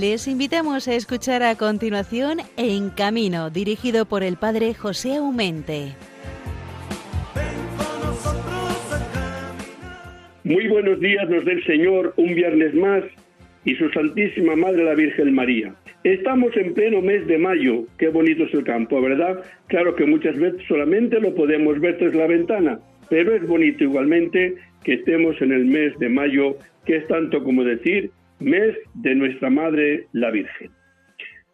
Les invitamos a escuchar a continuación En Camino, dirigido por el padre José Aumente. Muy buenos días nos del Señor un viernes más y su Santísima Madre la Virgen María. Estamos en pleno mes de mayo, qué bonito es el campo, ¿verdad? Claro que muchas veces solamente lo podemos ver tras la ventana, pero es bonito igualmente que estemos en el mes de mayo, que es tanto como decir mes de nuestra Madre la Virgen.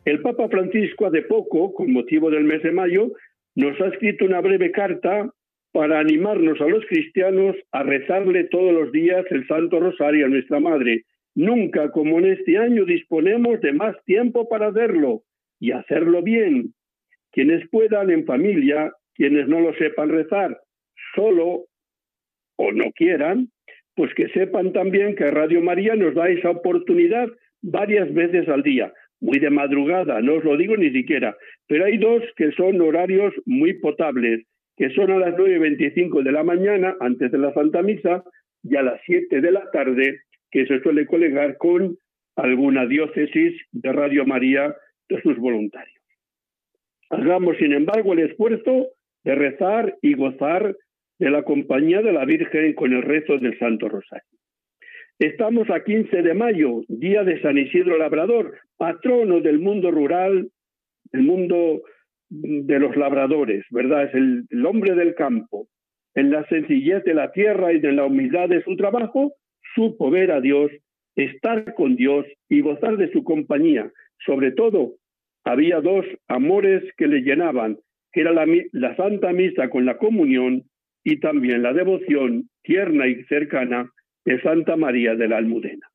El Papa Francisco hace poco, con motivo del mes de mayo, nos ha escrito una breve carta para animarnos a los cristianos a rezarle todos los días el Santo Rosario a nuestra Madre. Nunca como en este año disponemos de más tiempo para hacerlo y hacerlo bien. Quienes puedan en familia, quienes no lo sepan rezar, solo o no quieran, pues que sepan también que Radio María nos da esa oportunidad varias veces al día, muy de madrugada, no os lo digo ni siquiera, pero hay dos que son horarios muy potables, que son a las 9.25 de la mañana, antes de la Santa Misa, y a las 7 de la tarde, que se suele colegar con alguna diócesis de Radio María de sus voluntarios. Hagamos, sin embargo, el esfuerzo de rezar y gozar de la compañía de la Virgen con el rezo del Santo Rosario. Estamos a 15 de mayo, día de San Isidro Labrador, patrono del mundo rural, del mundo de los labradores, ¿verdad? Es el, hombre del campo. En la sencillez de la tierra y de la humildad de su trabajo, supo ver a Dios, estar con Dios y gozar de su compañía. Sobre todo, había dos amores que le llenaban, que era la Santa Misa con la comunión y también la devoción tierna y cercana de Santa María de la Almudena.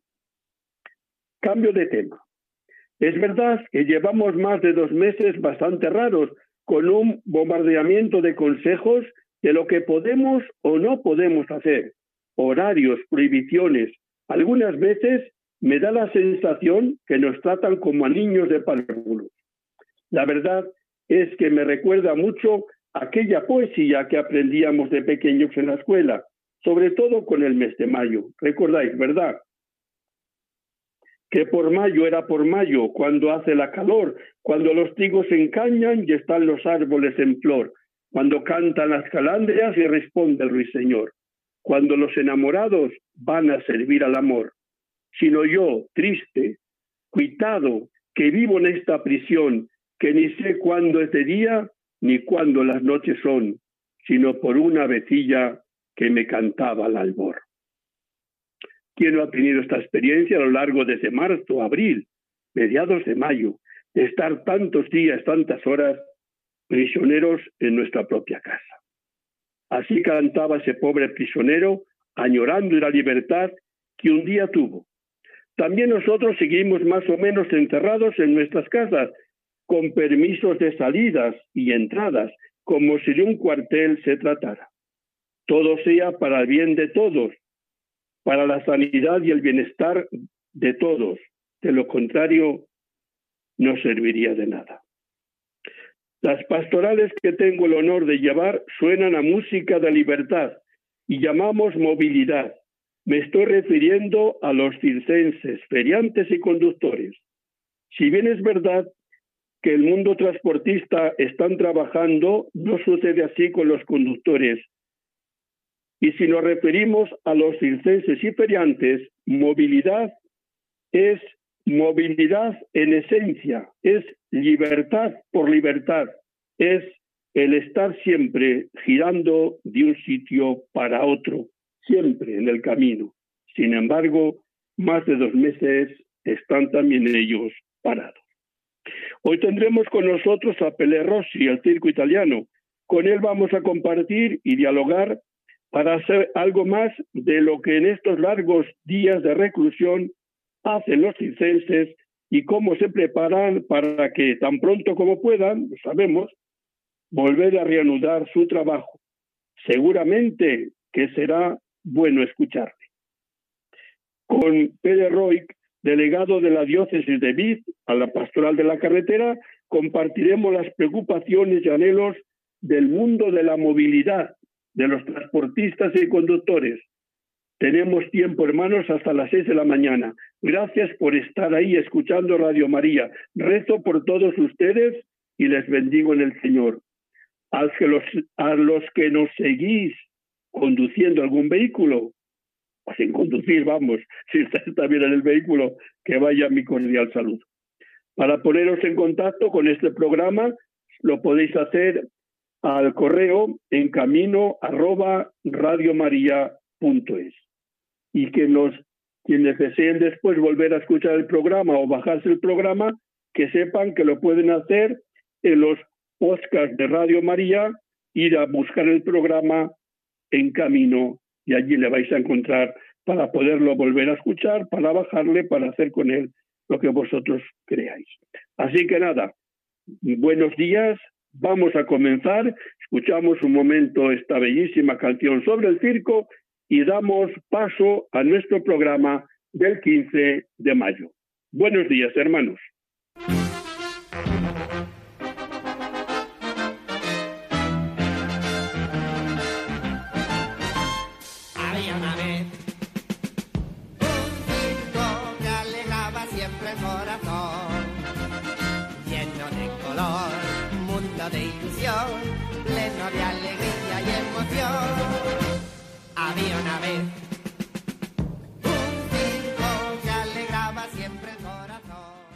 Cambio de tema. Es verdad que llevamos más de dos meses bastante raros con un bombardeamiento de consejos de lo que podemos o no podemos hacer, horarios, prohibiciones. Algunas veces me da la sensación que nos tratan como a niños de párvulos. La verdad es que me recuerda mucho aquella poesía que aprendíamos de pequeños en la escuela, sobre todo con el mes de mayo. Recordáis, ¿verdad? Que por mayo era por mayo, cuando hace la calor, cuando los trigos se encañan y están los árboles en flor, cuando cantan las calandrias y responde el ruiseñor, cuando los enamorados van a servir al amor. Sino yo, triste, cuitado, que vivo en esta prisión, que ni sé cuándo es de día ni cuando las noches son, sino por una vecilla que me cantaba al albor. ¿Quién no ha tenido esta experiencia a lo largo desde marzo, abril, mediados de mayo, de estar tantos días, tantas horas prisioneros en nuestra propia casa? Así cantaba ese pobre prisionero, añorando la libertad que un día tuvo. También nosotros seguimos más o menos encerrados en nuestras casas, con permisos de salidas y entradas, como si de un cuartel se tratara. Todo sea para el bien de todos, para la sanidad y el bienestar de todos. De lo contrario, no serviría de nada. Las pastorales que tengo el honor de llevar suenan a música de libertad y llamamos movilidad. Me estoy refiriendo a los circenses, feriantes y conductores. Si bien es verdad que el mundo transportista están trabajando, no sucede así con los conductores. Y si nos referimos a los circenses y movilidad es movilidad en esencia, es libertad por libertad, es el estar siempre girando de un sitio para otro, siempre en el camino. Sin embargo, más de dos meses están también ellos parados. Hoy tendremos con nosotros a Pele Rossi, el circo italiano. Con él vamos a compartir y dialogar para hacer algo más de lo que en estos largos días de reclusión hacen los circenses y cómo se preparan para que tan pronto como puedan, lo sabemos, volver a reanudar su trabajo. Seguramente que será bueno escucharle. Con Pele Roig delegado de la diócesis de Vid a la pastoral de la carretera, compartiremos las preocupaciones y anhelos del mundo de la movilidad, de los transportistas y conductores. Tenemos tiempo, hermanos, hasta las seis de la mañana. Gracias por estar ahí escuchando Radio María. Rezo por todos ustedes y les bendigo en el Señor. A los, a los que nos seguís conduciendo algún vehículo, sin conducir, vamos, si está también en el vehículo, que vaya mi cordial salud. Para poneros en contacto con este programa, lo podéis hacer al correo en camino arroba. Y que los quienes deseen después volver a escuchar el programa o bajarse el programa, que sepan que lo pueden hacer en los podcasts de Radio María, ir a buscar el programa en camino y allí le vais a encontrar para poderlo volver a escuchar, para bajarle, para hacer con él lo que vosotros creáis. Así que nada, buenos días, vamos a comenzar, escuchamos un momento esta bellísima canción sobre el circo y damos paso a nuestro programa del 15 de mayo. Buenos días, hermanos.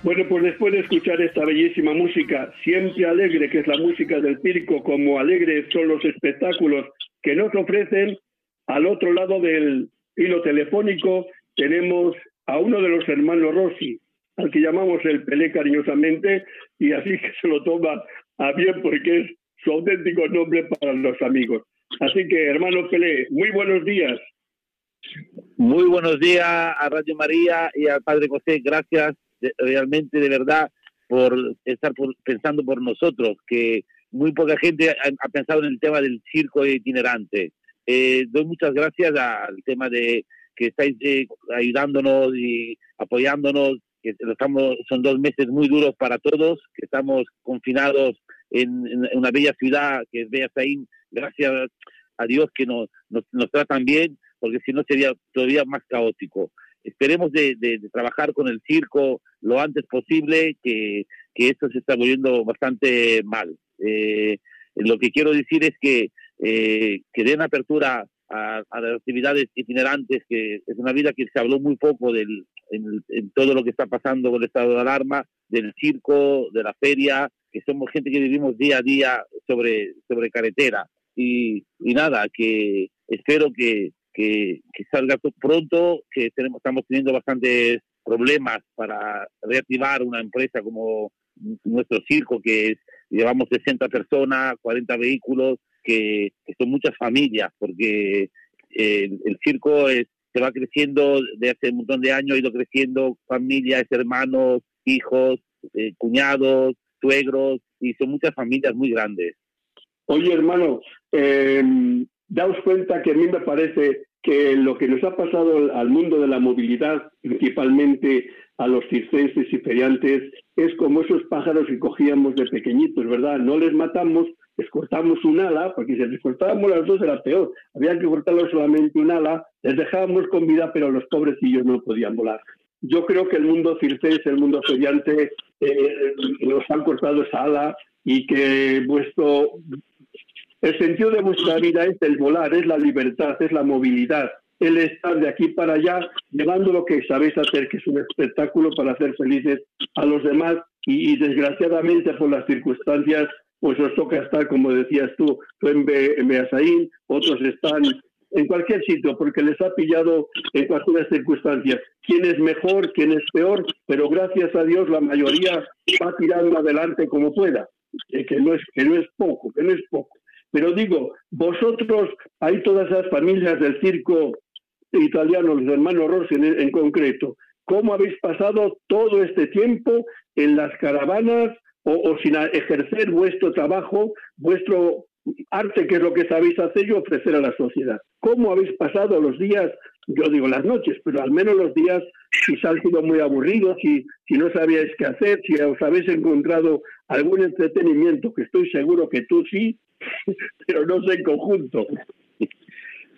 Bueno, pues después de escuchar esta bellísima música, siempre alegre, que es la música del circo, como alegres son los espectáculos que nos ofrecen, al otro lado del hilo telefónico tenemos a uno de los hermanos Rossi, al que llamamos el Pelé cariñosamente, y así que se lo toma a bien porque es su auténtico nombre para los amigos. Así que, hermano Pelé, muy buenos días. Muy buenos días a Radio María y al Padre José. Gracias realmente de verdad por estar pensando por nosotros, que muy poca gente ha, pensado en el tema del circo itinerante. Eh, doy muchas gracias al tema de que estáis eh, ayudándonos y apoyándonos, que estamos, son dos meses muy duros para todos, que estamos confinados en, una bella ciudad que es Beasaín, gracias a Dios que nos, nos, tratan bien, porque si no sería todavía más caótico esperemos de, trabajar con el circo lo antes posible, que, esto se está volviendo bastante mal. Eh, lo que quiero decir es que, eh, que den apertura a, las actividades itinerantes, que es una vida que se habló muy poco del, en, todo lo que está pasando con el estado de alarma, del circo, de la feria, que somos gente que vivimos día a día sobre, sobre carretera. Y, y nada, que espero que, salga pronto, que tenemos, estamos teniendo bastantes problemas para reactivar una empresa como nuestro circo, que es, llevamos 60 personas, 40 vehículos, que, son muchas familias, porque el, circo es, se va creciendo de hace un montón de años, ha ido creciendo familias, hermanos, hijos, eh, cuñados, suegros, y son muchas familias muy grandes. Oye, hermano, eh, daos cuenta que a mí me parece que lo que nos ha pasado al mundo de la movilidad, principalmente a los circenses y feriantes, es como esos pájaros que cogíamos de pequeñitos, ¿verdad? No les matamos, les cortamos un ala, porque si les cortábamos las dos era peor. Había que cortarles solamente un ala, les dejábamos con vida, pero los pobrecillos no podían volar. Yo creo que el mundo circense, el mundo feriante, eh, nos han cortado esa ala y que vuestro el sentido de vuestra vida es el volar, es la libertad, es la movilidad, el estar de aquí para allá, llevando lo que sabéis hacer, que es un espectáculo para hacer felices a los demás y, desgraciadamente por las circunstancias, pues os toca estar, como decías tú, tú en, Beasaín, otros están en cualquier sitio, porque les ha pillado en cualquier circunstancia. Quién es mejor, quién es peor, pero gracias a Dios la mayoría va tirando adelante como pueda, que no es, que no es poco, que no es poco. Pero digo, vosotros, hay todas esas familias del circo italiano, los hermanos Rossi en, concreto, ¿cómo habéis pasado todo este tiempo en las caravanas o, sin ejercer vuestro trabajo, vuestro arte, que es lo que sabéis hacer y ofrecer a la sociedad? ¿Cómo habéis pasado los días? Yo digo las noches, pero al menos los días si han sido muy aburridos, si, si no sabíais qué hacer, si os habéis encontrado algún entretenimiento, que estoy seguro que tú sí, pero no sé en conjunto.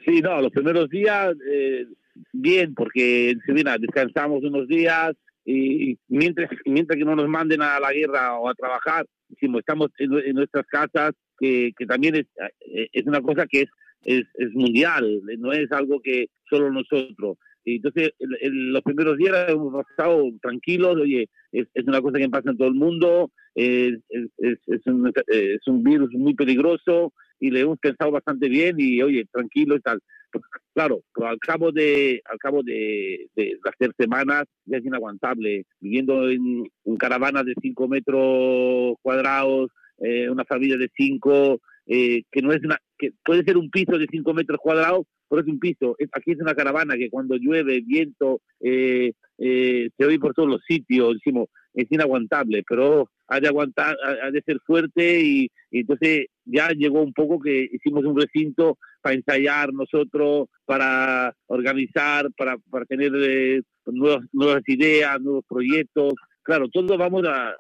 Sí, no, los primeros días, eh, bien, porque mira, descansamos unos días y mientras, mientras que no nos manden a la guerra o a trabajar, decimos, estamos en, nuestras casas, que, también es, eh, es una cosa que es, es mundial, no es algo que solo nosotros. Y entonces, los primeros días hemos pasado tranquilos, oye, es, es, una cosa que pasa en todo el mundo, es, es, es, un, es un virus muy peligroso y le hemos pensado bastante bien y, oye, tranquilo y tal. Pues, claro, pero al cabo de al cabo de, de las tres semanas ya es inaguantable. Viviendo en, en caravanas de cinco metros cuadrados, eh, una familia de cinco, eh, que no es una, que puede ser un piso de cinco metros cuadrados, pero es un piso. Aquí es una caravana que cuando llueve, viento, eh, eh, se oye por todos los sitios, decimos, es inaguantable, pero ha de aguantar, ha de ser fuerte y, entonces ya llegó un poco que hicimos un recinto para ensayar nosotros, para organizar, para, para tener eh, nuevas, nuevas ideas, nuevos proyectos. Claro, todos vamos a,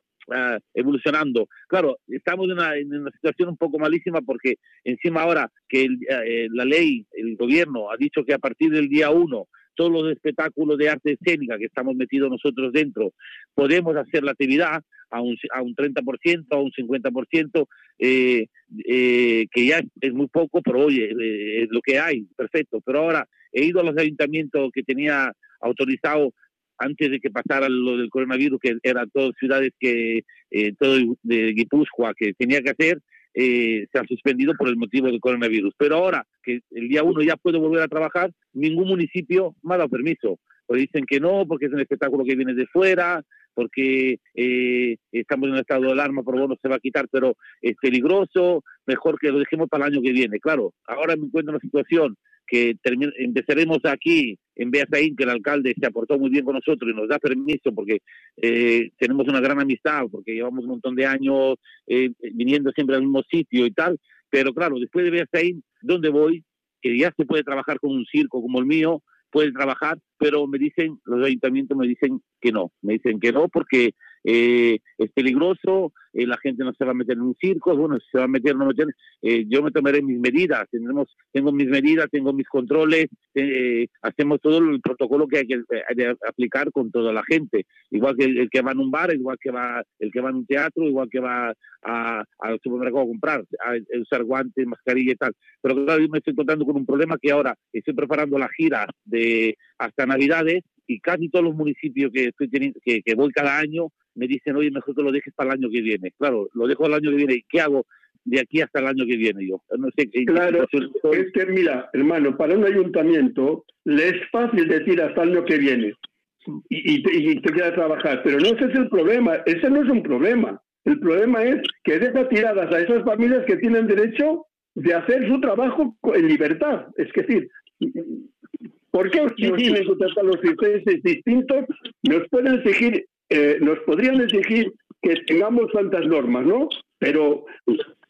evolucionando. Claro, estamos en una, en una, situación un poco malísima porque encima ahora que eh, la ley, el gobierno ha dicho que a partir del día 1 todos los espectáculos de arte escénica que estamos metidos nosotros dentro, podemos hacer la actividad a un, a un 30%, a un 50%, eh, eh, que ya es, muy poco, pero oye, eh, es lo que hay, perfecto. Pero ahora he ido a los ayuntamientos que tenía autorizado antes de que pasara lo del coronavirus, que eran todas ciudades que, eh, todo de Guipúzcoa, que tenía que hacer, eh, se ha suspendido por el motivo del coronavirus. Pero ahora que el día uno ya puedo volver a trabajar, ningún municipio me ha dado permiso. O dicen que no, porque es un espectáculo que viene de fuera, porque eh, estamos en un estado de alarma, por bueno, se va a quitar, pero es peligroso, mejor que lo dejemos para el año que viene. Claro, ahora me encuentro en una situación que empezaremos aquí en Beasaín, que el alcalde se aportó muy bien con nosotros y nos da permiso porque eh, tenemos una gran amistad, porque llevamos un montón de años eh, viniendo siempre al mismo sitio y tal, pero claro, después de Beasaín, ¿dónde voy? Que ya se puede trabajar con un circo como el mío, puede trabajar, pero me dicen, los ayuntamientos me dicen que no, me dicen que no porque eh, es peligroso, eh, la gente no se va a meter en un circo, bueno, si se va a meter no meter, eh, yo me tomaré mis medidas, tendremos, tengo mis medidas, tengo mis controles, hacemos todo el protocolo que hay que aplicar con toda la gente, igual que el, que va en un bar, igual que va el que va en un teatro, igual que va al supermercado a comprar, a, usar guantes, mascarilla y tal. Pero claro, yo me estoy encontrando con un problema que ahora estoy preparando la gira de hasta Navidades y casi todos los municipios que estoy que voy cada año me dicen, oye, mejor que lo dejes para el año que viene. Claro, lo dejo el año que viene. ¿Y qué hago de aquí hasta el año que viene yo? No sé, claro, es que mira, hermano, para un ayuntamiento le es fácil decir hasta el año que viene y, y, te queda trabajar, pero no ese es el problema, ese no es un problema. El problema es que deja tiradas a esas familias que tienen derecho de hacer su trabajo en libertad. Es decir, ¿por qué tienen que tratar los intereses distintos? Nos pueden exigir eh, nos podrían exigir que tengamos tantas normas, ¿no? Pero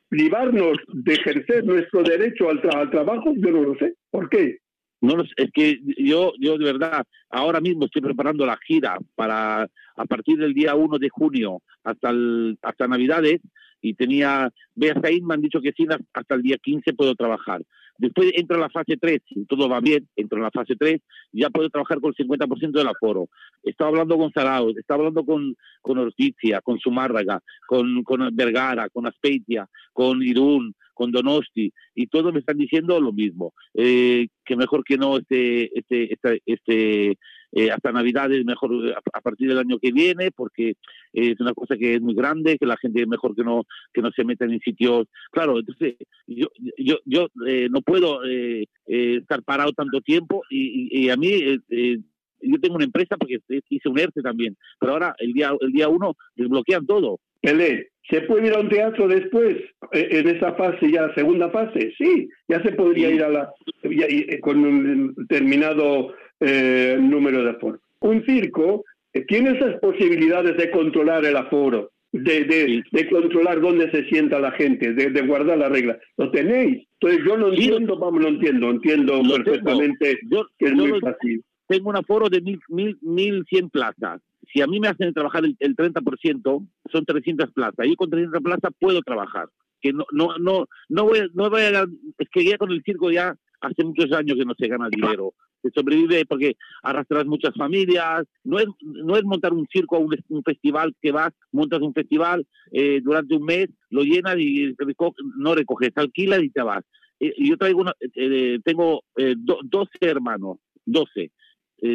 privarnos de ejercer nuestro derecho al, trabajo, yo no lo sé. ¿Por qué? No, es que yo, yo de verdad, ahora mismo estoy preparando la gira para a partir del día 1 de junio hasta el, hasta Navidades y tenía, veas ahí, me han dicho que sí, hasta el día 15 puedo trabajar. Después entra la fase 3, si todo va bien, entro en la fase 3, ya puedo trabajar con el 50% del aforo. Estaba hablando con Sarao, estaba hablando con, con Orticia, con Zumárraga, con, con Vergara, con Aspeitia, con Irún, con Donosti, y todos me están diciendo lo mismo, eh, que mejor que no este, este, este, este eh, hasta Navidades, mejor a, partir del año que viene, porque es una cosa que es muy grande, que la gente mejor que no que no se metan en sitios. Claro, entonces yo yo yo eh, no puedo eh, estar parado tanto tiempo y, a mí yo tengo una empresa porque hice un ERTE también, pero ahora el día el día uno desbloquean todo. Pelé, ¿se puede ir a un teatro después, en esa fase ya, segunda fase? Sí, ya se podría ir a la, con un determinado eh, número de aforo. Un circo eh, tiene esas posibilidades de controlar el aforo, de, de, controlar dónde se sienta la gente, de, guardar la regla. ¿Lo tenéis? Entonces yo no entiendo, vamos, lo entiendo, entiendo perfectamente que es muy fácil. Tengo un aforo de mil, mil, mil plazas. Si a mí me hacen trabajar el, el 30%, son 300 plazas. Yo con 300 plazas puedo trabajar. Que no, no, no, no voy, no voy a, es que ya con el circo ya hace muchos años que no se gana dinero se sobrevive porque arrastras muchas familias, no es, no es montar un circo o un, festival que vas, montas un festival eh, durante un mes, lo llenas y no recoges, alquilas y te vas. Eh, yo traigo una, eh, tengo 12 hermanos, 12,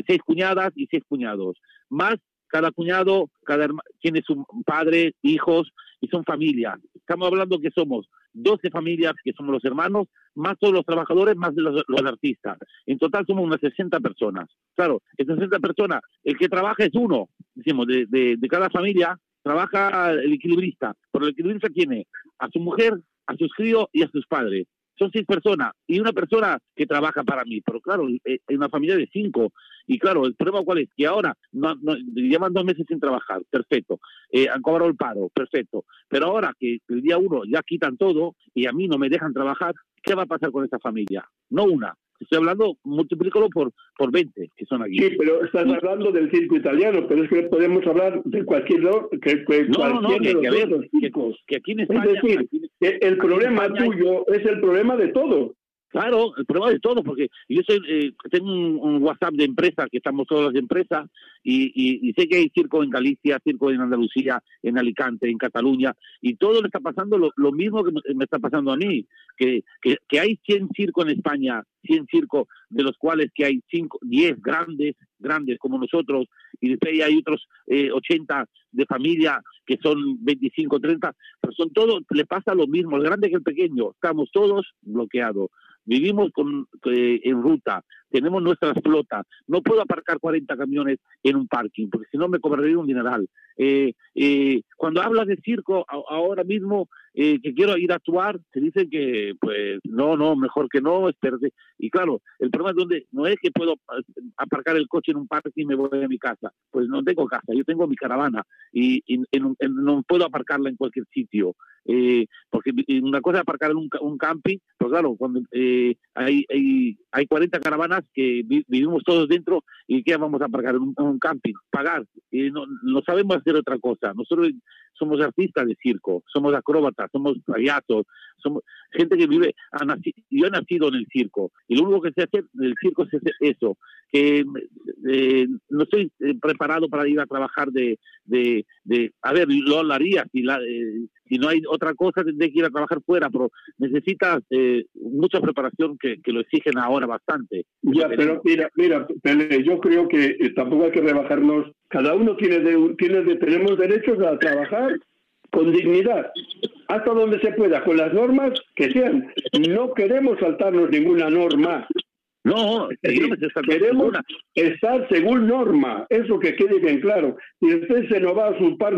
seis cuñadas y seis cuñados, más cada cuñado, cada tiene su padre, hijos y son familias. Estamos hablando que somos 12 familias, que somos los hermanos, más todos los trabajadores, más los, artistas. En total somos unas 60 personas. Claro, esas 60 personas, el que trabaja es uno, decimos, de, de, cada familia trabaja el equilibrista. Pero el equilibrista tiene a su mujer, a sus críos y a sus padres son seis personas y una persona que trabaja para mí. Pero claro, es una familia de cinco. Y claro, el problema cuál es? Que ahora no, llevan dos meses sin trabajar, perfecto. Eh, han cobrado el paro, perfecto. Pero ahora que el día uno ya quitan todo y a mí no me dejan trabajar, ¿qué va a pasar con esa familia? No una, Estoy hablando, multiplícalo por, por 20 que son aquí. Sí, pero estás hablando del circo italiano, pero es que podemos hablar de cualquier que, que no, no, que, que, aquí en España... Es decir, el problema tuyo es el problema de todo. Claro, el problema de todo, porque yo eh, tengo un, WhatsApp de empresa, que estamos todas las empresas, y, sé que hay circo en Galicia, circo en Andalucía, en Alicante, en Cataluña, y todo le está pasando lo, mismo que me, está pasando a mí, que, que, hay 100 circos en España, 100 circos, de los cuales que hay 5, 10 grandes, grandes como nosotros, y después hay otros eh, 80 de familia que son 25, 30, pero son todos, le pasa lo mismo, el grande que el pequeño, estamos todos bloqueados vivimos con, eh, en ruta, tenemos nuestras flotas, no puedo aparcar 40 camiones en un parking, porque si no me cobraría un dineral. Eh, eh, cuando hablas de circo, ahora mismo que quiero ir a actuar, se dice que, pues, no, no, mejor que no, espérate. Y claro, el problema es donde no es que puedo aparcar el coche en un parking y me voy a mi casa. Pues no tengo casa, yo tengo mi caravana y, no puedo aparcarla en cualquier sitio. Eh, porque una cosa es aparcar en un, un camping, pero claro, cuando eh, hay, hay, hay 40 caravanas que vivimos todos dentro y ¿qué vamos a aparcar en un, camping? Pagar. Eh, no, no sabemos hacer otra cosa. Nosotros somos artistas de circo, somos acróbatas, somos payasos, somos gente que vive, ha nacido, yo he nacido en el circo y lo único que sé hacer en el circo es eso, que eh, no estoy eh, preparado para ir a trabajar de, de, de a ver, lo haría si, la, eh, si no hay otra cosa tendré que ir a trabajar fuera, pero necesitas mucha preparación que, que, lo exigen ahora bastante. Ya, pero mira, mira, yo creo que tampoco hay que rebajarnos, cada uno tiene, de, tiene de, tenemos derechos a trabajar con dignidad, hasta donde se pueda, con las normas que sean. No queremos saltarnos ninguna norma. No, queremos estar según norma, eso que quede bien claro. Y usted se nos va a usurpar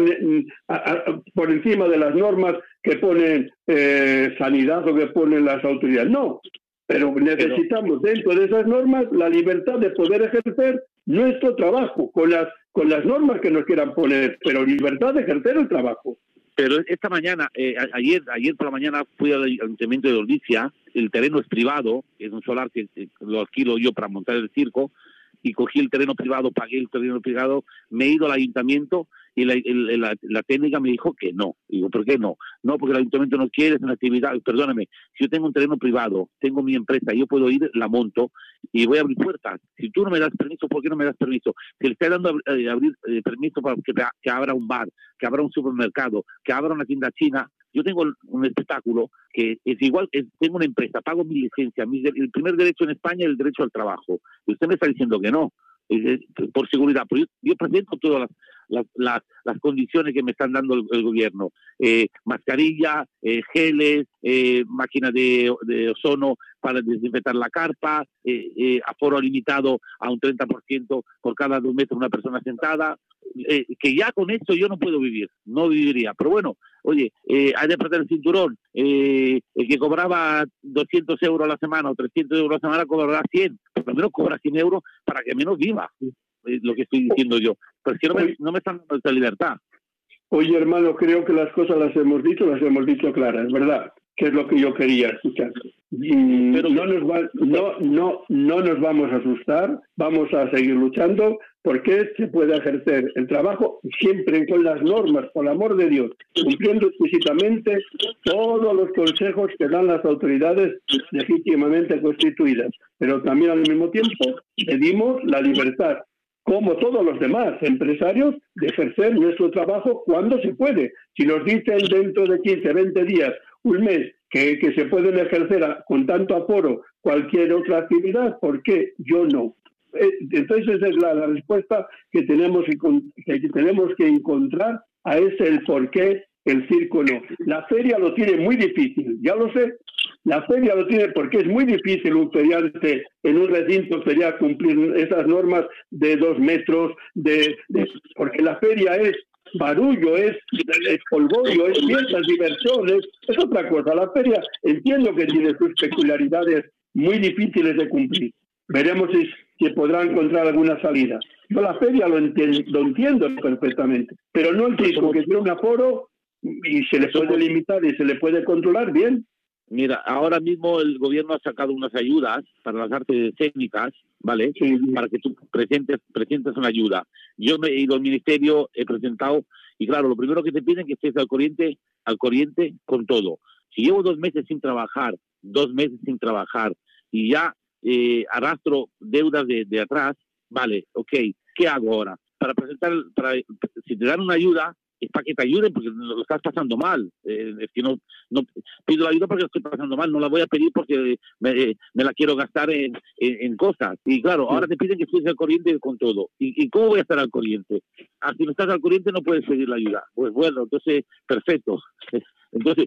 por encima de las normas que ponen eh, sanidad o que ponen las autoridades. No, pero necesitamos dentro de esas normas la libertad de poder ejercer nuestro trabajo con las con las normas que nos quieran poner, pero libertad de ejercer el trabajo. Pero esta mañana, eh, ayer, ayer por la mañana fui al ayuntamiento de Ordicia, el terreno es privado, es un solar que lo alquilo yo para montar el circo, y cogí el terreno privado, pagué el terreno privado, me he ido al ayuntamiento y la, técnica me dijo que no. Digo, ¿por qué no? No, porque el ayuntamiento no quiere, es una actividad, perdóname, si yo tengo un terreno privado, tengo mi empresa, yo puedo ir, la monto y voy a abrir puertas. Si tú no me das permiso, ¿por qué no me das permiso? Si le estoy dando eh, abrir eh, permiso para que, que abra un bar, que abra un supermercado, que abra una tienda china, yo tengo un espectáculo que es igual, tengo una empresa, pago mi licencia, el primer derecho en España es el derecho al trabajo. Y usted me está diciendo que no, por seguridad. Pero yo, presento todas las, las, las, condiciones que me están dando el, gobierno. Eh, mascarilla, eh, geles, eh, máquina de, de, ozono para desinfectar la carpa, aforo limitado a un 30% por cada dos metros una persona sentada, eh, que ya con esto yo no puedo vivir, no viviría. Pero bueno, oye, eh, hay de apretar el cinturón. Eh, el que cobraba 200 euros a la semana o 300 euros a la semana cobrará 100, lo menos cobra 100 euros para que menos viva, es lo que estoy diciendo yo. Pero es que no me, no me están dando esa libertad. Oye, hermano, creo que las cosas las hemos dicho, las hemos dicho claras, ¿verdad? Que es lo que yo quería escuchar. Pero no nos, no, no, no nos vamos a asustar, vamos a seguir luchando porque se puede ejercer el trabajo siempre con las normas, por amor de Dios, cumpliendo explícitamente todos los consejos que dan las autoridades legítimamente constituidas. Pero también al mismo tiempo pedimos la libertad como todos los demás empresarios, de ejercer nuestro trabajo cuando se puede. Si nos dicen dentro de 15, 20 días, un mes, que, se pueden ejercer con tanto aforo cualquier otra actividad, ¿por qué yo no? Eh, entonces esa es la, respuesta que tenemos que, tenemos que encontrar a ese el por qué el circo no. La feria lo tiene muy difícil, ya lo sé. La feria lo tiene porque es muy difícil un feriante en un recinto ferial cumplir esas normas de dos metros, de, porque la feria es barullo, es, es polvorio, es fiestas, diversiones, es otra cosa. La feria entiendo que tiene sus peculiaridades muy difíciles de cumplir. Veremos si, si podrá encontrar alguna salida. Yo la feria lo, lo entiendo perfectamente, pero no el circo, que tiene un aforo y se le puede limitar y se le puede controlar bien. Mira, ahora mismo el gobierno ha sacado unas ayudas para las artes técnicas, ¿vale? Para que tú presentes, presentes una ayuda. Yo me he ido al ministerio, he presentado, y claro, lo primero que te piden es que estés al corriente, al corriente con todo. Si llevo dos meses sin trabajar, dos meses sin trabajar, y ya eh, arrastro deudas de, de atrás, vale, ok, ¿qué hago ahora? Para presentar, para, si te dan una ayuda, es para que te ayuden porque lo estás pasando mal. Eh, es que no, no pido la ayuda porque lo estoy pasando mal, no la voy a pedir porque me, la quiero gastar en, en, cosas. Y claro, ahora te piden que estés al corriente con todo. ¿Y, cómo voy a estar al corriente? Ah, si no estás al corriente no puedes pedir la ayuda. Pues bueno, entonces, perfecto. Entonces,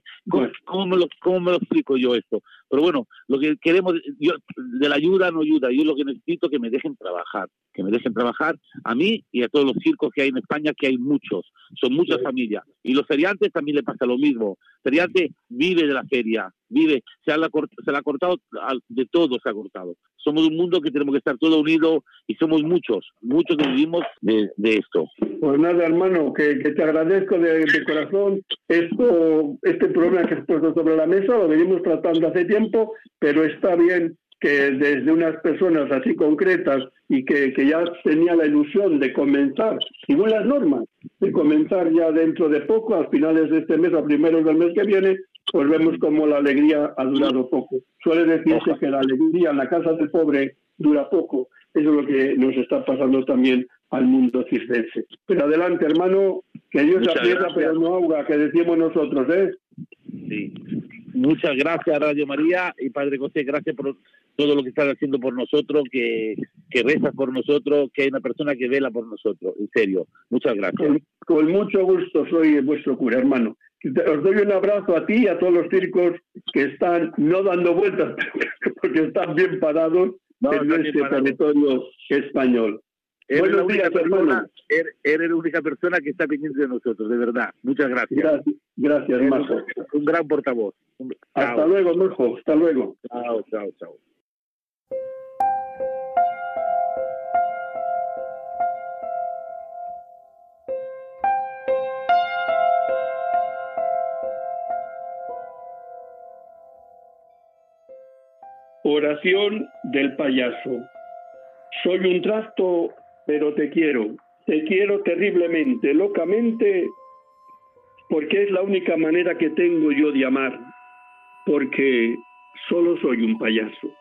¿cómo, me lo, ¿cómo me lo explico yo esto? Pero bueno, lo que queremos, yo, de la ayuda no ayuda, yo lo que necesito es que me dejen trabajar, que me dejen trabajar a mí y a todos los circos que hay en España, que hay muchos, son muchas familias. Y los feriantes también le pasa lo mismo. Feriante vive de la feria, vive, se, ha, se le ha cortado, de todo se ha cortado. Somos un mundo que tenemos que estar todos unidos y somos muchos, muchos que vivimos de, esto. Pues nada, hermano, que, te agradezco de, corazón esto, este problema que has puesto sobre la mesa, lo venimos tratando hace tiempo, pero está bien que desde unas personas así concretas y que, que, ya tenía la ilusión de comenzar, según las normas, de comenzar ya dentro de poco, a finales de este mes, a primeros del mes que viene, pues vemos como la alegría ha durado poco. Suele decirse que la alegría en la casa del pobre dura poco. Eso es lo que nos está pasando también al mundo circense. Pero adelante, hermano, que Dios aprieta pero no ahoga, que decimos nosotros, ¿eh? Sí. Muchas gracias, Radio María y Padre José, gracias por todo lo que estás haciendo por nosotros, que, que rezas por nosotros, que hay una persona que vela por nosotros, en serio. Muchas gracias. con mucho gusto soy vuestro cura, hermano. Os doy un abrazo a ti y a todos los circos que están no dando vueltas, porque están bien parados en este territorio español. Buenos días, hermano. Eres, la única persona que está pendiente de nosotros, de verdad. Muchas gracias. Gracias, gracias Majo. Un gran portavoz. Hasta luego, Majo. Hasta luego. Chao, chao, chao. Oración del payaso. Soy un trasto, pero te quiero. Te quiero terriblemente, locamente, porque es la única manera que tengo yo de amar, porque solo soy un payaso.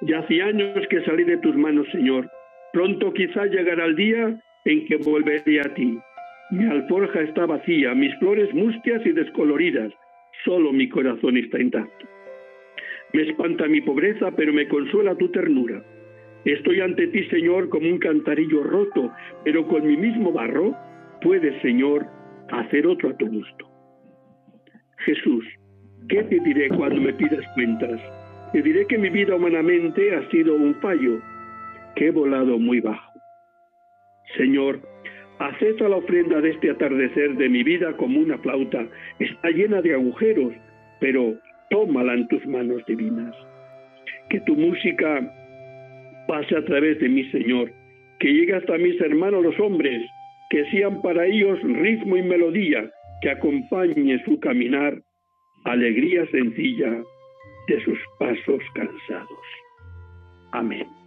Ya hace años que salí de tus manos, Señor. Pronto quizá llegará el día en que volveré a ti. Mi alforja está vacía, mis flores mustias y descoloridas, solo mi corazón está intacto. Me espanta mi pobreza, pero me consuela tu ternura. Estoy ante ti, Señor, como un cantarillo roto, pero con mi mismo barro puedes, Señor, hacer otro a tu gusto. Jesús, ¿qué te diré cuando me pidas cuentas? Te diré que mi vida humanamente ha sido un fallo, que he volado muy bajo. Señor, acepta la ofrenda de este atardecer de mi vida como una flauta. Está llena de agujeros, pero tómala en tus manos divinas. Que tu música pase a través de mi Señor, que llegue hasta mis hermanos los hombres, que sean para ellos ritmo y melodía, que acompañe su caminar alegría sencilla de sus pasos cansados. Amén.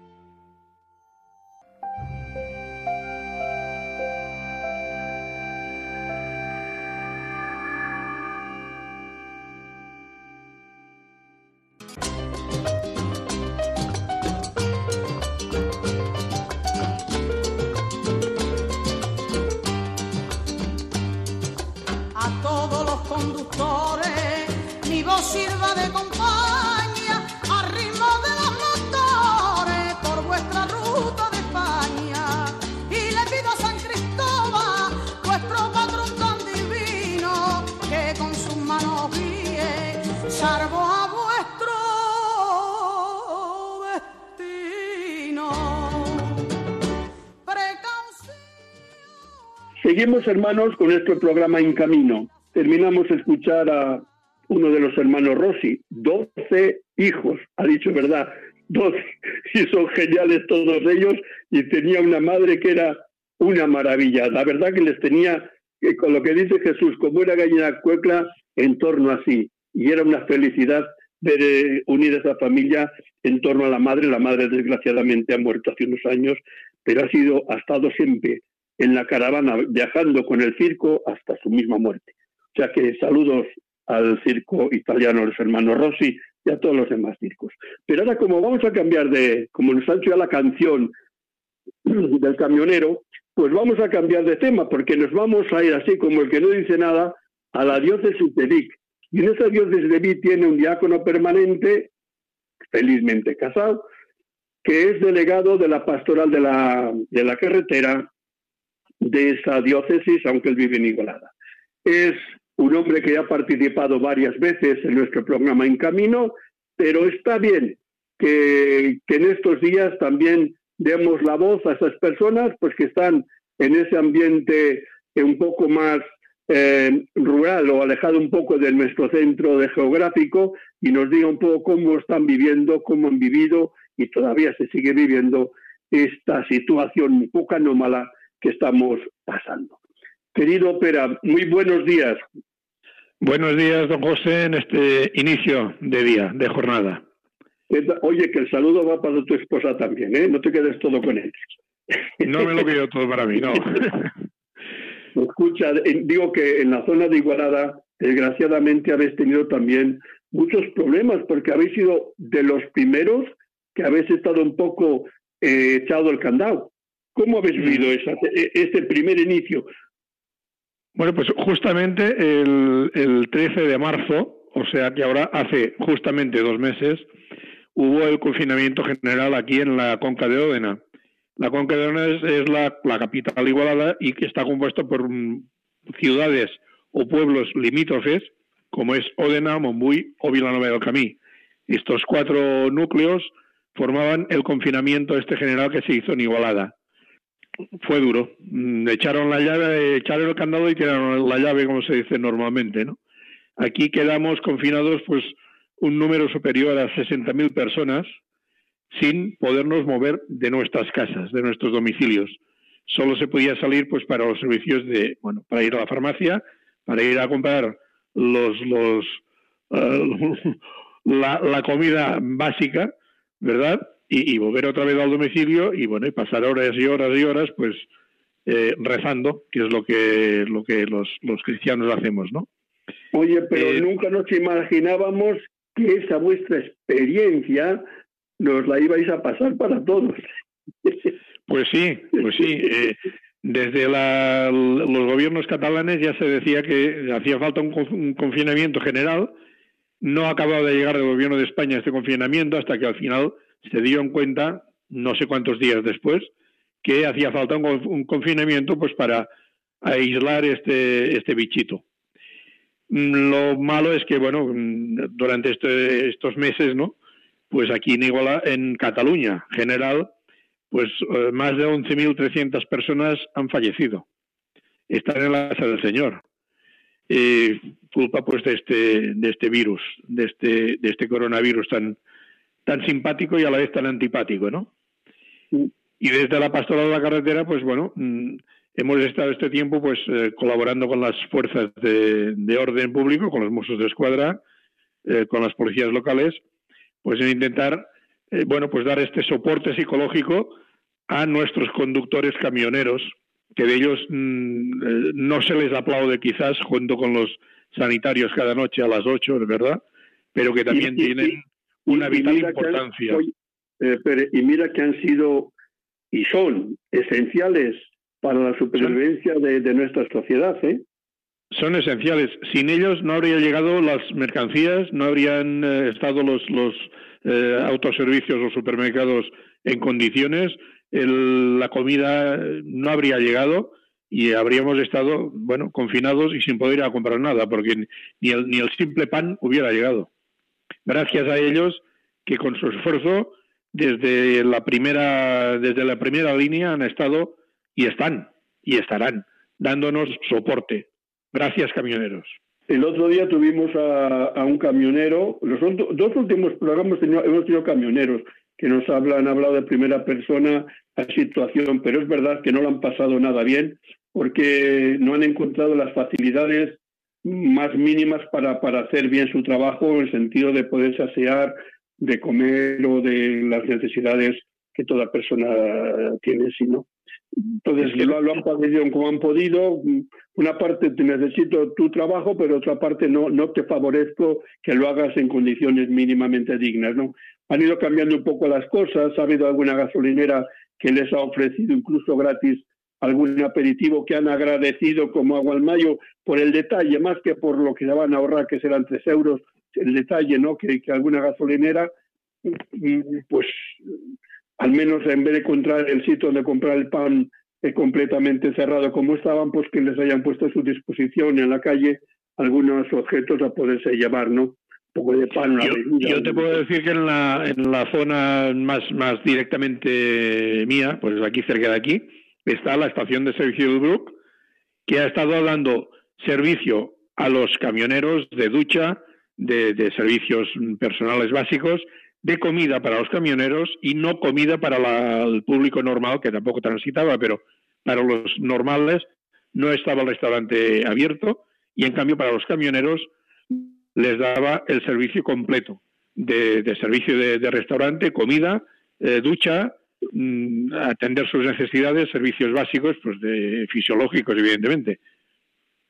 Seguimos, hermanos, con nuestro programa En Camino. Terminamos de escuchar a uno de los hermanos Rossi, doce hijos, ha dicho verdad, doce, y son geniales todos ellos, y tenía una madre que era una maravilla. La verdad que les tenía, eh, con lo que dice Jesús, como una gallina cuecla, en torno a sí. Y era una felicidad ver eh, unir esa familia en torno a la madre. La madre, desgraciadamente, ha muerto hace unos años, pero ha sido, ha estado siempre en la caravana viajando con el circo hasta su misma muerte. O sea que saludos al circo italiano, los hermanos Rossi y a todos los demás circos. Pero ahora como vamos a cambiar de, como nos ha hecho ya la canción del camionero, pues vamos a cambiar de tema porque nos vamos a ir así como el que no dice nada a la diócesis de Vic. Y en esa diócesis de Vic tiene un diácono permanente, felizmente casado, que es delegado de la pastoral de la, de la carretera de esa diócesis, aunque él vive en Igualada. Es un hombre que ha participado varias veces en nuestro programa En Camino, pero está bien que, en estos días también demos la voz a esas personas pues que están en ese ambiente un poco más eh, rural o alejado un poco de nuestro centro de geográfico y nos diga un poco cómo están viviendo, cómo han vivido y todavía se sigue viviendo esta situación un poco anómala que estamos pasando. Querido Pera, muy buenos días. Buenos días, don José, en este inicio de día, de jornada. Oye, que el saludo va para tu esposa también, ¿eh? No te quedes todo con él. No me lo pido todo para mí, no. Escucha, digo que en la zona de Igualada, desgraciadamente habéis tenido también muchos problemas, porque habéis sido de los primeros que habéis estado un poco eh, echado el candado. ¿Cómo habéis vivido e, ese primer inicio? Bueno, pues justamente el, el 13 de marzo, o sea que ahora hace justamente dos meses, hubo el confinamiento general aquí en la Conca de Ódena. La Conca de Ódena es, la, capital igualada y que está compuesto por mm, ciudades o pueblos limítrofes, como es Ódena, Monbuy o Vilanova del Camí. Estos cuatro núcleos formaban el confinamiento este general que se hizo en Igualada fue duro. Mm, echaron la llave, echaron el candado y tiraron la llave, como se dice normalmente, ¿no? Aquí quedamos confinados, pues, un número superior a 60.000 personas sin podernos mover de nuestras casas, de nuestros domicilios. Solo se podía salir, pues, para los servicios de, bueno, para ir a la farmacia, para ir a comprar los, los, eh, la, la comida básica, ¿verdad? Y, volver otra vez al domicilio y bueno y pasar horas y horas y horas pues eh, rezando que es lo que lo que los, los cristianos hacemos no oye pero eh, nunca nos imaginábamos que esa vuestra experiencia nos la ibais a pasar para todos. Pues sí pues sí eh, desde la, los gobiernos catalanes ya se decía que hacía falta un, un confinamiento general. No acababa de llegar del gobierno de España este confinamiento hasta que al final se dio en cuenta, no sé cuántos días después, que hacía falta un, confinamiento pues para aislar este, este bichito. Mm, lo malo es que, bueno, mm, durante este, estos meses, ¿no? Pues aquí en Iguala, en Cataluña, general, pues eh, más de 11.300 personas han fallecido. Están en la casa del Señor. Eh, culpa pues de este, de este virus, de este, de este coronavirus tan, tan simpático y a la vez tan antipático, ¿no? Y desde la pastoral de la carretera, pues bueno, mm, hemos estado este tiempo pues eh, colaborando con las fuerzas de, orden público, con los Mossos de Escuadra, eh, con las policías locales, pues en intentar, eh, bueno, pues dar este soporte psicológico a nuestros conductores camioneros, que de ellos mm, no se les aplaude quizás junto con los sanitarios cada noche a las 8, ¿verdad? Pero que también tienen una vital importancia. y mira que han sido y son esenciales para la supervivencia de, nuestra sociedad. ¿eh? Son esenciales. Sin ellos no habría llegado las mercancías, no habrían eh, estado los, los eh, autoservicios o supermercados en condiciones, la comida no habría llegado y habríamos estado, bueno, confinados y sin poder ir a comprar nada, porque ni el, ni el simple pan hubiera llegado. Gracias a ellos que con su esfuerzo desde la primera desde la primera línea han estado y están y estarán dándonos soporte. Gracias camioneros. El otro día tuvimos a, un camionero, los dos últimos programas hemos tenido camioneros que nos hablan, han hablado de primera persona la situación, pero es verdad que no lo han pasado nada bien porque no han encontrado las facilidades más mínimas para, para hacer bien su trabajo en el sentido de poderse asear, de comer o de las necesidades que toda persona tiene, sino Entonces lo, lo, han padecido como han podido. Una parte te necesito tu trabajo, pero otra parte no, no te favorezco que lo hagas en condiciones mínimamente dignas. ¿no? Han ido cambiando un poco las cosas. Ha habido alguna gasolinera que les ha ofrecido incluso gratis algún aperitivo que han agradecido como agua al mayo por el detalle, más que por lo que se van a ahorrar, que serán tres euros el detalle, ¿no? Que, alguna gasolinera, pues al menos en vez de encontrar el sitio donde comprar el pan eh, completamente cerrado como estaban, pues que les hayan puesto a su disposición en la calle algunos objetos a poderse llevar, ¿no? Poco de pan, yo, yo te puedo decir que en la, en la zona más, más directamente mía, pues aquí cerca de aquí, está la estación de servicio del Brook, que ha estado dando servicio a los camioneros de ducha, de, servicios personales básicos, de comida para los camioneros y no comida para el público normal, que tampoco transitaba, pero para los normales no estaba el restaurante abierto y en cambio para los camioneros les daba el servicio completo de, servicio de, restaurante, comida, eh, ducha, atender sus necesidades, servicios básicos, pues de fisiológicos, evidentemente.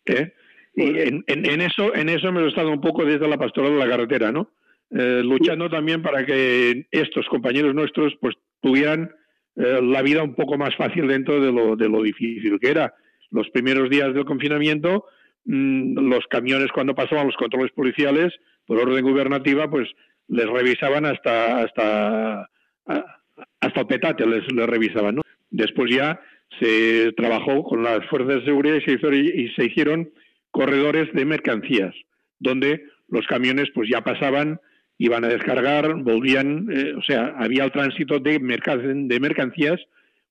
¿Eh? Y en, en, eso, en eso hemos estado un poco desde la pastoral de la carretera, ¿no? Eh, luchando también para que estos compañeros nuestros pues tuvieran eh, la vida un poco más fácil dentro de lo, de lo difícil que era. Los primeros días del confinamiento, mm, los camiones cuando pasaban los controles policiales, por orden gubernativa, pues les revisaban hasta hasta hasta el petate les, les revisaban, ¿no? Después ya se trabajó con las fuerzas de seguridad y se, hizo, y se hicieron corredores de mercancías, donde los camiones pues ya pasaban, iban a descargar, volvían, eh, o sea, había el tránsito de, de mercancías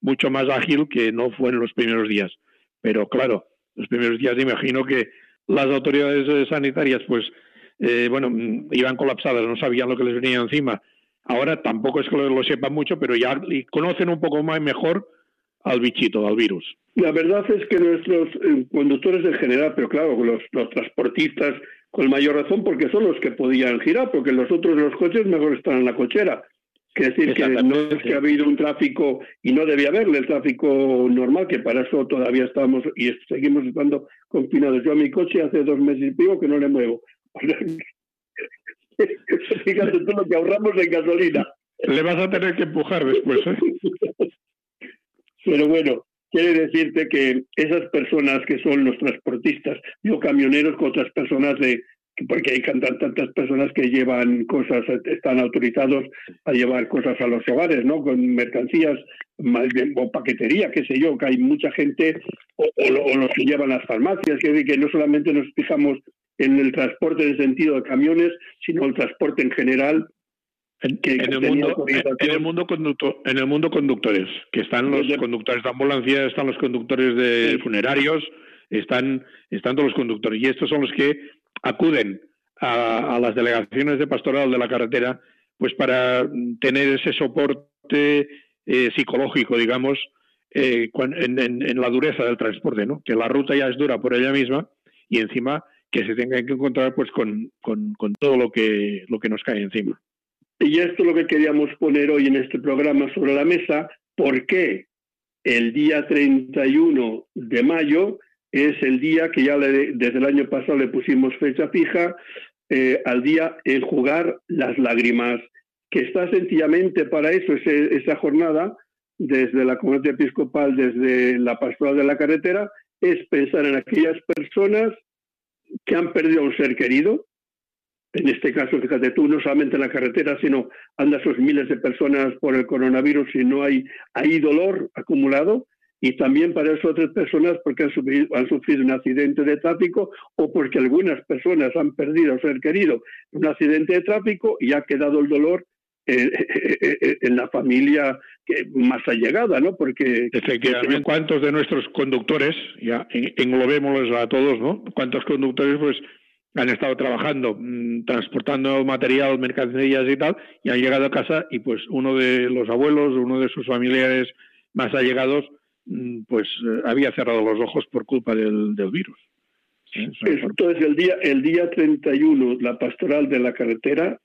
mucho más ágil que no fue en los primeros días. Pero claro, los primeros días imagino que las autoridades sanitarias pues, eh, bueno, iban colapsadas, no sabían lo que les venía encima. Ahora tampoco es que lo, lo sepan mucho, pero ya conocen un poco más mejor al bichito, al virus. La verdad es que nuestros eh, conductores en general, pero claro, los, los transportistas con mayor razón, porque son los que podían girar, porque los otros los coches mejor están en la cochera. Es decir, que no es que ha habido un tráfico, y no debía haberle el tráfico normal, que para eso todavía estamos y seguimos estando confinados. Yo a mi coche hace dos meses y pico que no le muevo. Fíjate tú lo que ahorramos en gasolina. Le vas a tener que empujar después, ¿eh? Pero bueno, quiere decirte que esas personas que son los transportistas, yo camioneros con otras personas de porque hay tantas personas que llevan cosas, están autorizados a llevar cosas a los hogares, ¿no? Con mercancías, más bien, o paquetería, qué sé yo, que hay mucha gente, o, los que llevan las farmacias, que, que no solamente nos fijamos en el transporte en sentido de camiones, sino el transporte en general, en, el mundo, en, el mundo conductor, en el mundo conductores, que están los conductores de ambulancia, están los conductores de funerarios, están, están todos los conductores. Y estos son los que acuden a, las delegaciones de pastoral de la carretera, pues para tener ese soporte eh, psicológico, digamos, eh, en, la dureza del transporte, ¿no? Que la ruta ya es dura por ella misma y encima que se tenga que encontrar pues con, con, todo lo que, lo que nos cae encima. Y esto es lo que queríamos poner hoy en este programa sobre la mesa, ¿por qué el día 31 de mayo es el día que ya desde el año pasado le pusimos fecha fija, eh, al día el jugar las lágrimas, que está sencillamente para eso esa jornada, desde la comunidad episcopal, desde la pastoral de la carretera, es pensar en aquellas personas que han perdido a un ser querido. En este caso, fíjate tú, no solamente en la carretera, sino andas esos miles de personas por el coronavirus y no hay, hay dolor acumulado. Y también para esas otras personas porque han sufrido, han sufrido un accidente de tráfico o porque algunas personas han perdido a un ser querido en un accidente de tráfico y ha quedado el dolor en la familia más allegada, ¿no? Porque efectivamente, ¿cuántos de nuestros conductores, ya englobémoslos a todos, ¿no? ¿Cuántos conductores, pues, han estado trabajando, mm, transportando material, mercancías y tal, y han llegado a casa y, pues, uno de los abuelos, uno de sus familiares más allegados, mm, pues, eh, había cerrado los ojos por culpa del, del virus. Entonces, el día, el día 31, la pastoral de la carretera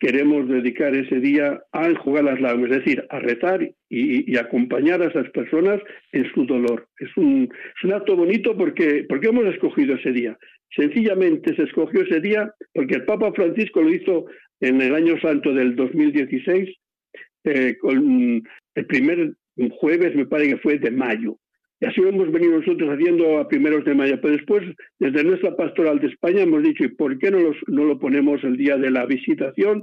queremos dedicar ese día a enjugar las lágrimas, es decir, a rezar y, acompañar a esas personas en su dolor. Es un, acto bonito porque, porque hemos escogido ese día. Sencillamente se escogió ese día porque el Papa Francisco lo hizo en el año santo del 2016, eh, con el primer jueves, me parece que fue de mayo. Y así hemos venido nosotros haciendo a primeros de mayo. Pero después, desde nuestra pastoral de España, hemos dicho, ¿y por qué no, lo ponemos el día de la visitación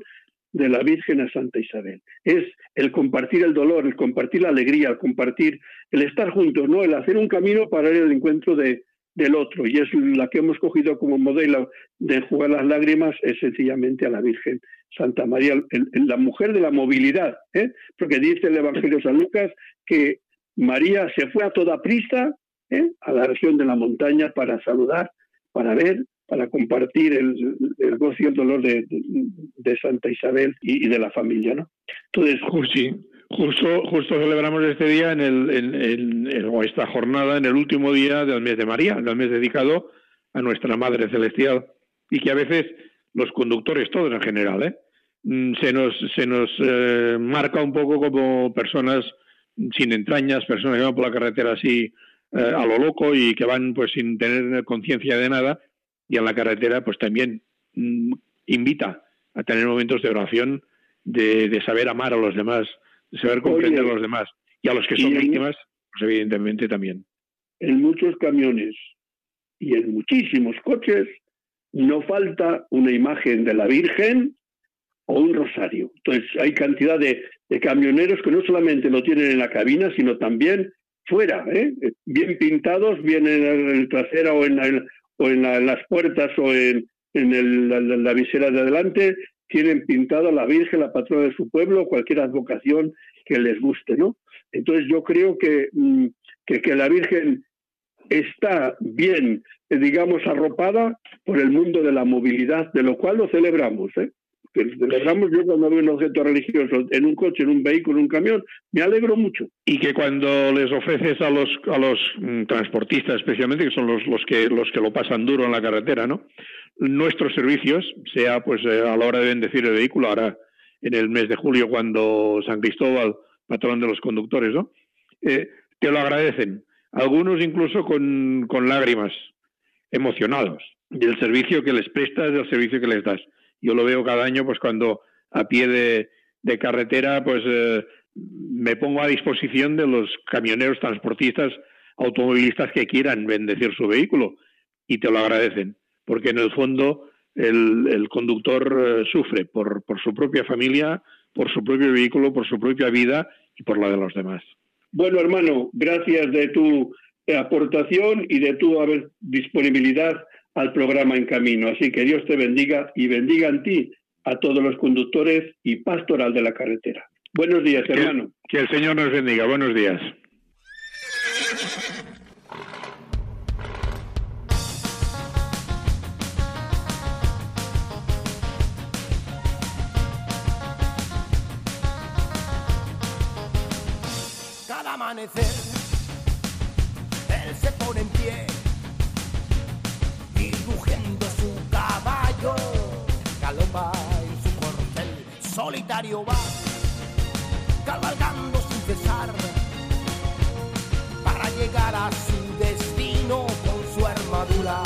de la Virgen a Santa Isabel? Es el compartir el dolor, el compartir la alegría, el compartir, el estar juntos, ¿no? El hacer un camino para al encuentro de, del otro. Y es la que hemos cogido como modelo de jugar las lágrimas, es sencillamente a la Virgen Santa María, la mujer de la movilidad, ¿eh? porque dice el Evangelio San Lucas que María se fue a toda prisa ¿eh? a la región de la montaña para saludar, para ver, para compartir el, gozo y el dolor de, Santa Isabel y, de la familia, ¿no? Entonces, sí, justo, justo celebramos este día en el, en, o esta jornada en el último día del mes de María, del mes dedicado a nuestra Madre Celestial, y que a veces los conductores, todos en general, ¿eh? Mm, se nos, se nos eh, marca un poco como personas sin entrañas, personas que van por la carretera así eh, a lo loco y que van pues sin tener conciencia de nada y en la carretera pues también mm, invita a tener momentos de oración, de, saber amar a los demás, de saber comprender a los demás y a los que son víctimas, pues evidentemente también. En muchos camiones y en muchísimos coches no falta una imagen de la Virgen o un rosario. Entonces hay cantidad de, camioneros que no solamente lo tienen en la cabina, sino también fuera, ¿eh? bien pintados, bien en el trasero o en, o en las puertas o en, la, visera de adelante, tienen pintado a la Virgen, la patrona de su pueblo, cualquier advocación que les guste, ¿no? Entonces yo creo que, mm, que, que la Virgen está bien, digamos, arropada por el mundo de la movilidad, de lo cual lo celebramos, ¿eh? Celebramos yo cuando veo un objeto religioso en un coche, en un vehículo, en un camión, me alegro mucho. Y que cuando les ofreces a los a los mm, transportistas, especialmente, que son los, los que los que lo pasan duro en la carretera, ¿no? Nuestros servicios, sea pues eh, a la hora de bendecir el vehículo, ahora en el mes de julio cuando San Cristóbal, patrón de los conductores, ¿no? Eh, te lo agradecen. Algunos incluso con, con lágrimas, emocionados del servicio que les prestas, del servicio que les das yo lo veo cada año, pues cuando a pie de, carretera, pues eh, me pongo a disposición de los camioneros, transportistas, automovilistas que quieran bendecir su vehículo y te lo agradecen, porque en el fondo el, conductor eh, sufre por, por su propia familia, por su propio vehículo, por su propia vida y por la de los demás. Bueno, hermano, gracias de tu aportación y de tu disponibilidad al programa En Camino. Así que Dios te bendiga y bendiga en ti a todos los conductores y pastoral de la carretera. Buenos días, hermano. Que el Señor nos bendiga. Buenos días. Cada amanecer se pone en pie en su corcel solitario va cabalgando sin cesar para llegar a su destino con su armadura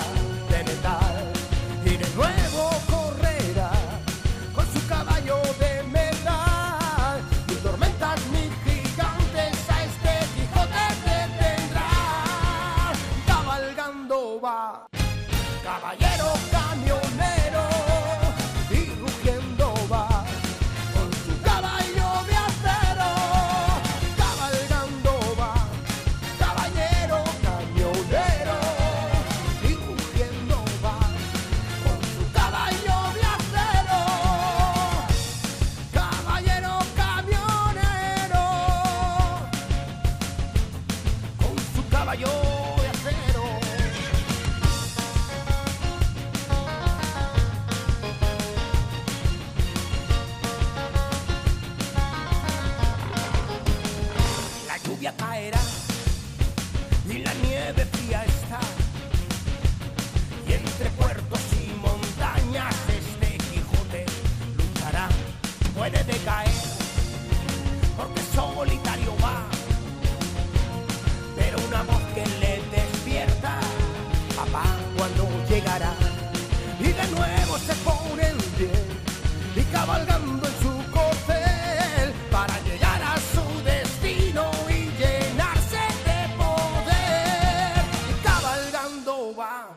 cabalgando va,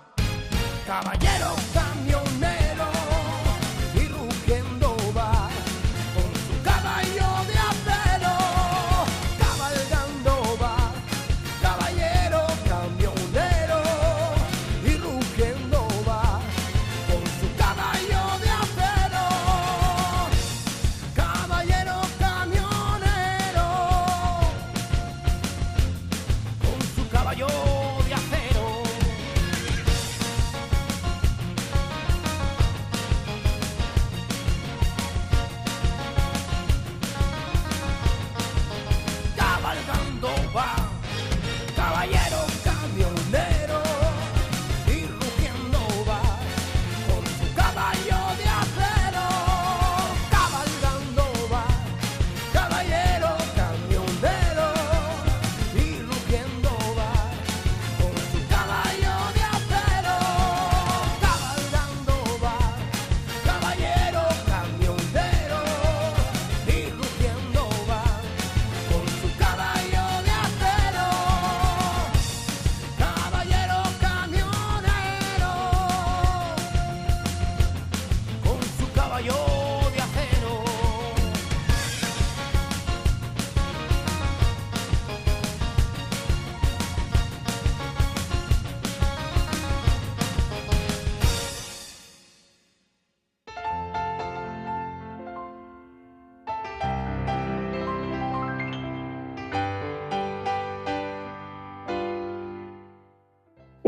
caballero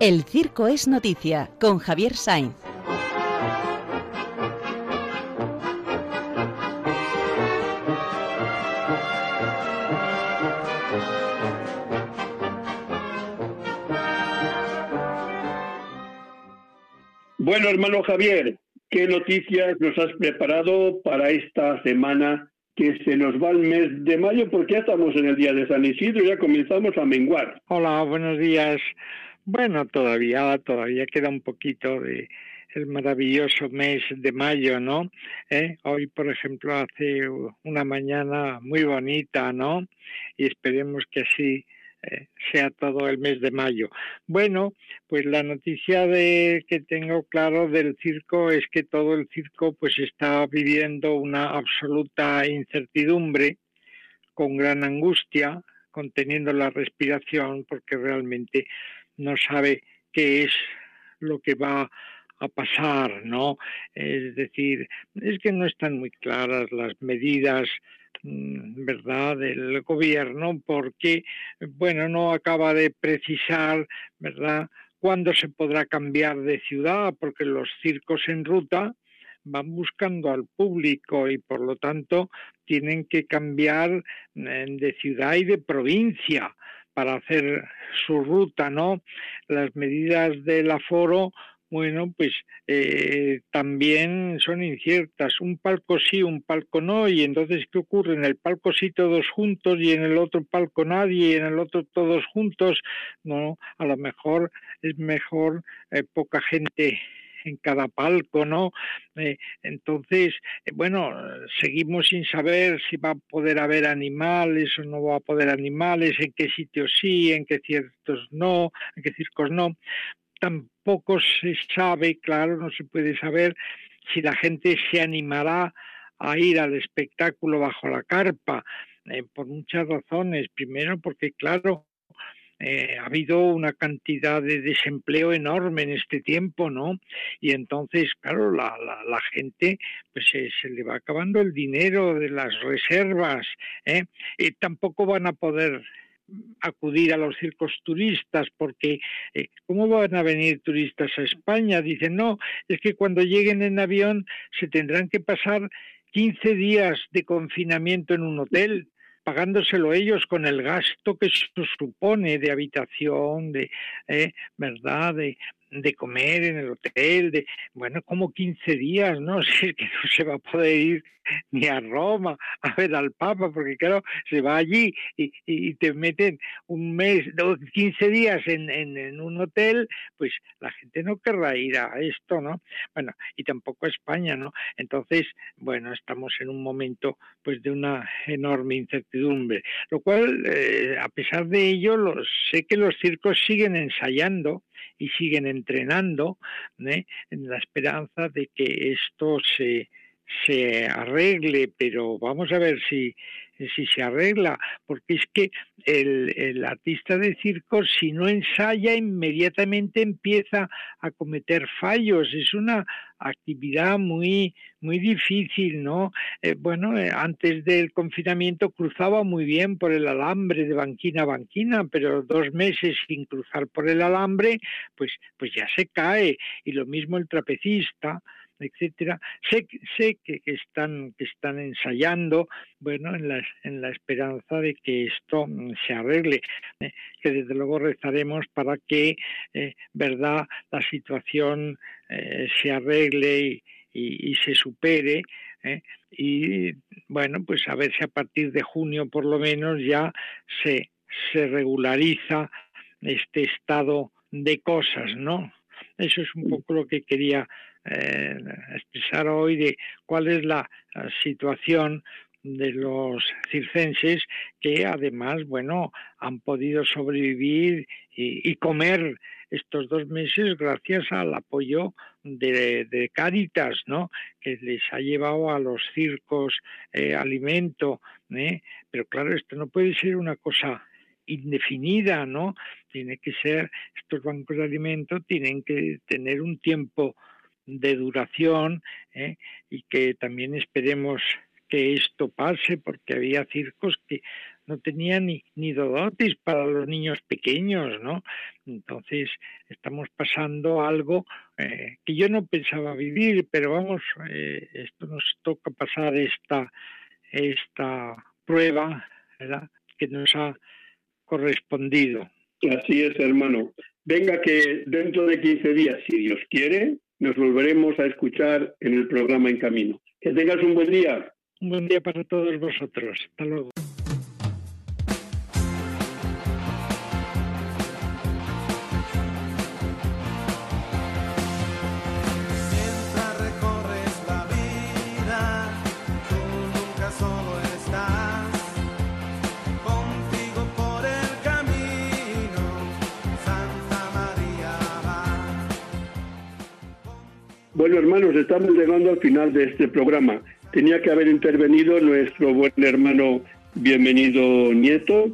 El Circo es Noticia con Javier Sainz. Bueno, hermano Javier, ¿qué noticias nos has preparado para esta semana que se nos va el mes de mayo? Porque ya estamos en el día de San Isidro, ya comenzamos a menguar. Hola, buenos días. Bueno, todavía, todavía queda un poquito de el maravilloso mes de mayo, ¿no? ¿Eh? Hoy, por ejemplo, hace una mañana muy bonita, ¿no? Y esperemos que así eh, sea todo el mes de mayo. Bueno, pues la noticia de que tengo claro del circo es que todo el circo pues está viviendo una absoluta incertidumbre con gran angustia, conteniendo la respiración porque realmente no sabe qué es lo que va a pasar, ¿no? Es decir, es que no están muy claras las medidas Mm, verdad del gobierno porque bueno no acaba de precisar verdad cuándo se podrá cambiar de ciudad porque los circos en ruta van buscando al público y por lo tanto tienen que cambiar eh, de ciudad y de provincia para hacer su ruta, ¿no? Las medidas del aforo bueno, pues eh, también son inciertas. Un palco sí, un palco no, y entonces, ¿qué ocurre? En el palco sí todos juntos y en el otro palco nadie y en el otro todos juntos. No, a lo mejor es mejor eh, poca gente en cada palco, ¿no? Eh, entonces, bueno, seguimos sin saber si va a poder haber animales o no va a poder animales, en qué sitios sí, en qué ciertos no, en qué circos no tampoco se sabe, claro, no se puede saber si la gente se animará a ir al espectáculo bajo la carpa, eh, por muchas razones. Primero, porque, claro, eh, ha habido una cantidad de desempleo enorme en este tiempo, ¿no? Y entonces, claro, la, la, gente, pues se, se, le va acabando el dinero de las reservas, ¿eh? Y tampoco van a poder acudir a los circos turistas porque eh, ¿cómo van a venir turistas a España? Dicen, no, es que cuando lleguen en avión se tendrán que pasar 15 días de confinamiento en un hotel pagándoselo ellos con el gasto que supone de habitación, de eh, verdad, de, de comer en el hotel, de, bueno, como 15 días, ¿no? Si es que no se va a poder ir ni a Roma a ver al Papa, porque claro, se va allí y, y te meten un mes, 15 días en, en, un hotel, pues la gente no querrá ir a esto, ¿no? Bueno, y tampoco a España, ¿no? Entonces, bueno, estamos en un momento pues de una enorme incertidumbre, lo cual, eh, a pesar de ello, sé que los circos siguen ensayando, y siguen entrenando ¿eh? en la esperanza de que esto se, se arregle, pero vamos a ver si, si se arregla, porque es que el, el, artista de circo, si no ensaya, inmediatamente empieza a cometer fallos. Es una actividad muy, muy difícil, ¿no? Eh, bueno, eh, antes del confinamiento cruzaba muy bien por el alambre de banquina a banquina, pero dos meses sin cruzar por el alambre, pues, pues ya se cae. Y lo mismo el trapecista etcétera. Sé, sé que, están, que están ensayando, bueno, en la, en la esperanza de que esto mm, se arregle, eh, que desde luego rezaremos para que, eh, verdad, la situación eh, se arregle y, y, se supere. Y bueno, pues a ver si a partir de junio por lo menos ya se, se regulariza este estado de cosas, ¿no? Eso es un poco lo que quería eh, expresar hoy de cuál es la situación de los circenses que además, bueno, han podido sobrevivir y, comer estos dos meses gracias al apoyo de, de, ¿no? Que les ha llevado a los circos eh, alimento, ¿eh? Pero claro, esto no puede ser una cosa indefinida, ¿no? Tiene que ser, estos bancos de alimento tienen que tener un tiempo de duración ¿eh? y que también esperemos que esto pase porque había circos que no tenían ni, ni dodotis para los niños pequeños, ¿no? Entonces estamos pasando algo eh, que yo no pensaba vivir, pero vamos, eh, esto nos toca pasar esta, esta prueba, ¿verdad? Que nos ha correspondido. Así es, hermano. Venga que dentro de 15 días, si Dios quiere, nos volveremos a escuchar en el programa En Camino. Que tengas un buen día. Un buen día para todos vosotros. Hasta luego. Bueno, hermanos, estamos llegando al final de este programa. Tenía que haber intervenido nuestro buen hermano bienvenido Nieto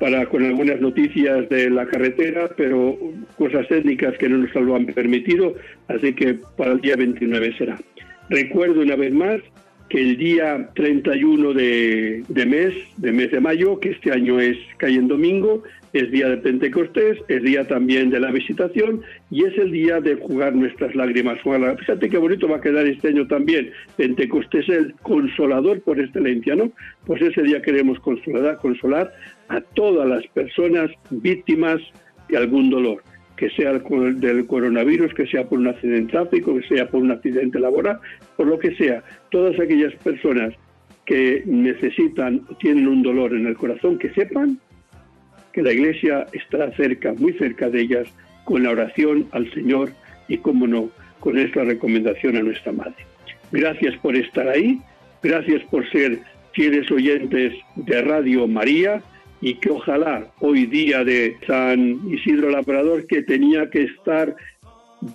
para con algunas noticias de la carretera, pero cosas técnicas que no nos lo han permitido, así que para el día 29 será. Recuerdo una vez más que el día 31 de, de mes, de mes de mayo, que este año es cae en domingo, es día de Pentecostés, es día también de la visitación y es el día de jugar nuestras lágrimas. Fíjate qué bonito va a quedar este año también. Pentecostés es el consolador por excelencia, ¿no? Pues ese día queremos consolar, consolar a todas las personas víctimas de algún dolor que sea del coronavirus, que sea por un accidente tráfico, que sea por un accidente laboral, por lo que sea, todas aquellas personas que necesitan, tienen un dolor en el corazón, que sepan que la Iglesia estará cerca, muy cerca de ellas, con la oración al Señor y, como no, con esta recomendación a nuestra Madre. Gracias por estar ahí, gracias por ser fieles oyentes de Radio María y que ojalá hoy día de San Isidro Labrador, que tenía que estar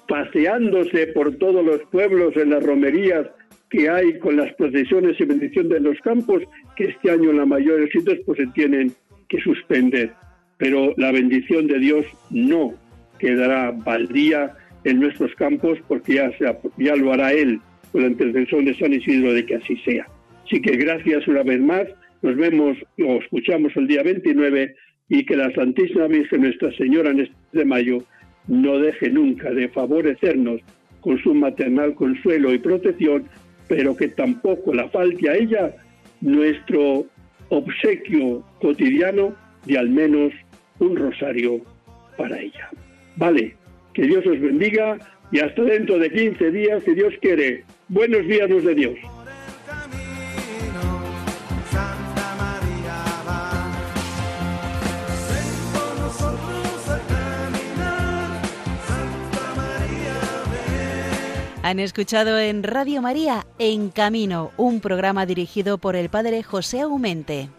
paseándose por todos los pueblos en las romerías que hay con las procesiones y bendición de los campos, que este año en la mayoría de sitios pues se tienen que suspender pero la bendición de Dios no quedará baldía en nuestros campos porque ya, ya lo hará Él con la intercesión de San Isidro de que así sea. Así que gracias una vez más, nos vemos o escuchamos el día 29 y que la Santísima Virgen Nuestra Señora en este de mayo no deje nunca de favorecernos con su maternal consuelo y protección, pero que tampoco la falte a ella nuestro obsequio cotidiano de al menos un rosario para ella. Vale, que Dios os bendiga y hasta dentro de 15 días, si Dios quiere. Buenos días los de Dios. Han escuchado en Radio María En Camino, un programa dirigido por el Padre José Aumente.